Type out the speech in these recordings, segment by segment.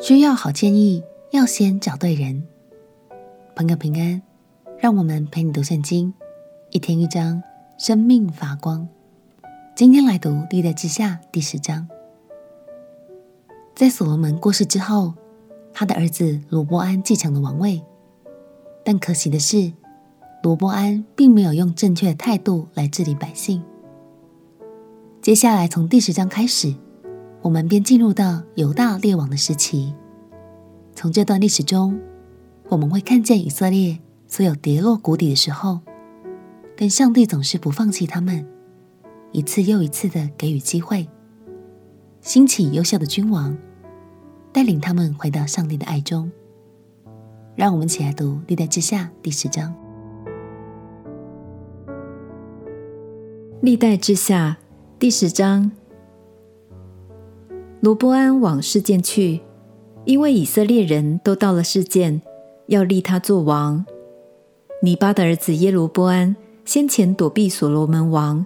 需要好建议，要先找对人。朋友平安，让我们陪你读圣经，一天一章，生命发光。今天来读历代之下第十章。在所罗门过世之后，他的儿子罗波安继承了王位，但可惜的是，罗波安并没有用正确的态度来治理百姓。接下来从第十章开始，我们便进入到犹大列王的时期。从这段历史中，我们会看见以色列所有跌落谷底的时候，但上帝总是不放弃他们，一次又一次的给予机会，兴起优秀的君王，带领他们回到上帝的爱中。让我们一起来读历代志下第十章。历代志下第十章，罗波安往示剑去，因为以色列人都到了示剑，要立他做王。尼巴的儿子耶罗波安先前躲避所罗门王，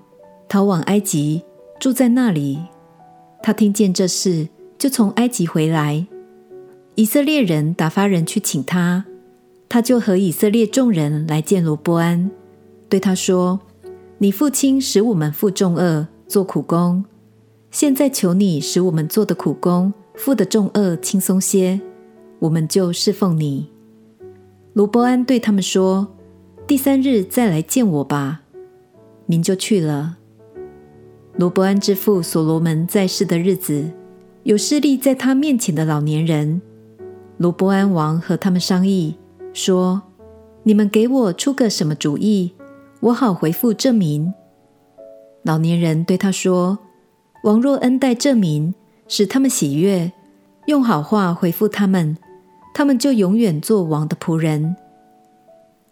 逃往埃及，住在那里。他听见这事，就从埃及回来。以色列人打发人去请他，他就和以色列众人来见罗波安，对他说。你父亲使我们负重轭，做苦工。现在求你使我们做的苦工、负的重轭轻松些，我们就侍奉你。罗伯安对他们说：“第三日再来见我吧。”民就去了。罗伯安之父所罗门在世的日子，有侍立在他面前的老年人。罗伯安王和他们商议说：“你们给我出个什么主意？”我好回复这民。老年人对他说：“王若恩待这民，使他们喜悦，用好话回复他们，他们就永远做王的仆人。”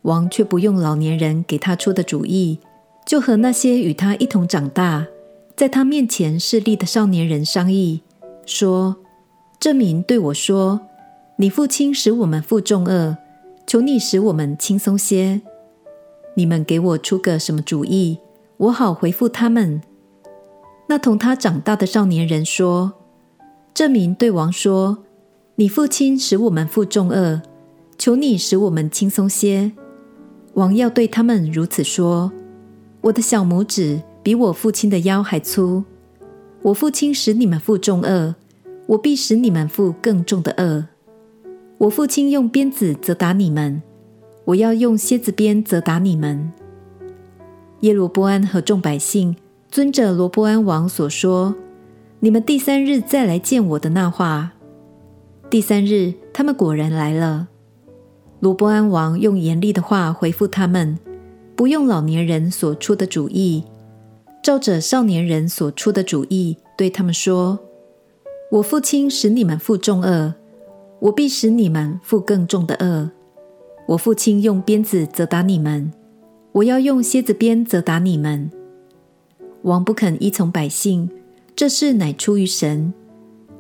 王却不用老年人给他出的主意，就和那些与他一同长大，在他面前侍立的少年人商议，说：“这民对我说：‘你父亲使我们负重轭，求你使我们轻松些。’”你们给我出个什么主意，我好回复他们。那同他长大的少年人说：“这名对王说，你父亲使我们负重轭，求你使我们轻松些。”王要对他们如此说：“我的小拇指比我父亲的腰还粗。我父亲使你们负重轭，我必使你们负更重的轭。我父亲用鞭子责打你们。”我要用蝎子鞭责打你们。耶罗波安和众百姓遵着罗波安王所说，你们第三日再来见我的那话。第三日，他们果然来了。罗波安王用严厉的话回复他们，不用老年人所出的主意，照着少年人所出的主意，对他们说：“我父亲使你们负重恶，我必使你们负更重的恶。”我父亲用鞭子责打你们，我要用蝎子鞭责打你们。王不肯依从百姓，这事乃出于神。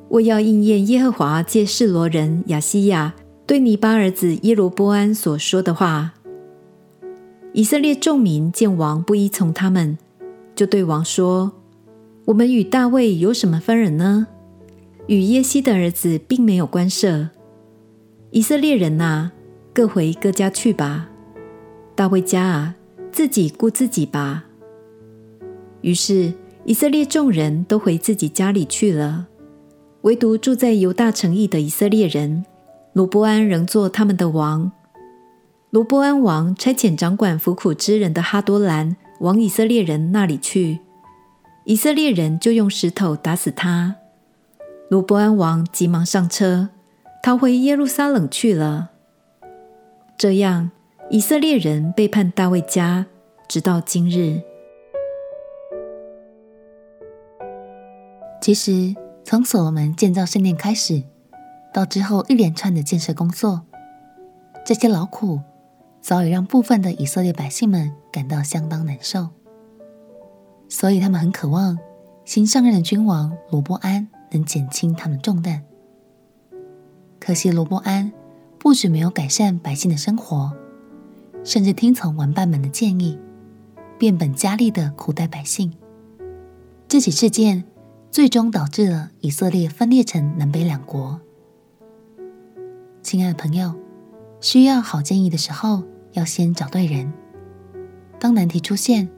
为要应验耶和华借示罗人亚希亚对尼八儿子耶罗波安所说的话。以色列众民见王不依从他们，就对王说：“我们与大卫有什么分人呢？与耶西的儿子并没有关涉。以色列人哪！”各回各家去吧，大卫家啊，自己顾自己吧。于是以色列众人都回自己家里去了，唯独住在犹大城邑的以色列人，罗波安仍做他们的王。罗波安王差遣掌管服苦之人的哈多兰往以色列人那里去，以色列人就用石头打死他。罗波安王急忙上车，逃回耶路撒冷去了。这样，以色列人背叛大卫家，直到今日。其实，从所罗门建造圣殿开始，到之后一连串的建设工作，这些劳苦早已让部分的以色列百姓们感到相当难受，所以他们很渴望新上任的君王罗波安能减轻他们的重担。可惜罗波安。不止没有改善百姓的生活，甚至听从玩伴们的建议，变本加厉的苦待百姓。这起事件最终导致了以色列分裂成南北两国，亲爱的朋友，需要好建议的时候，要先找对人。当难题出现，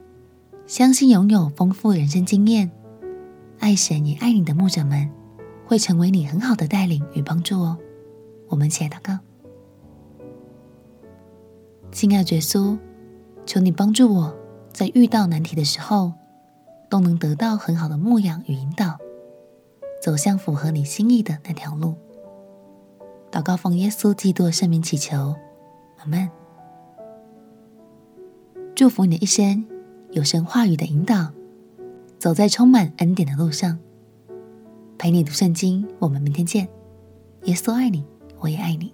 相信拥有丰富人生经验、爱神也爱你的牧者们，会成为你很好的带领与帮助哦。我们一起来祷告，亲爱的耶稣，求你帮助我在遇到难题的时候，都能得到很好的牧养与引导，走向符合你心意的那条路。祷告奉耶稣基督的圣名祈求，阿门。祝福你的一生有神话语的引导，走在充满恩典的路上。陪你读圣经，我们明天见。耶稣爱你，我也爱你。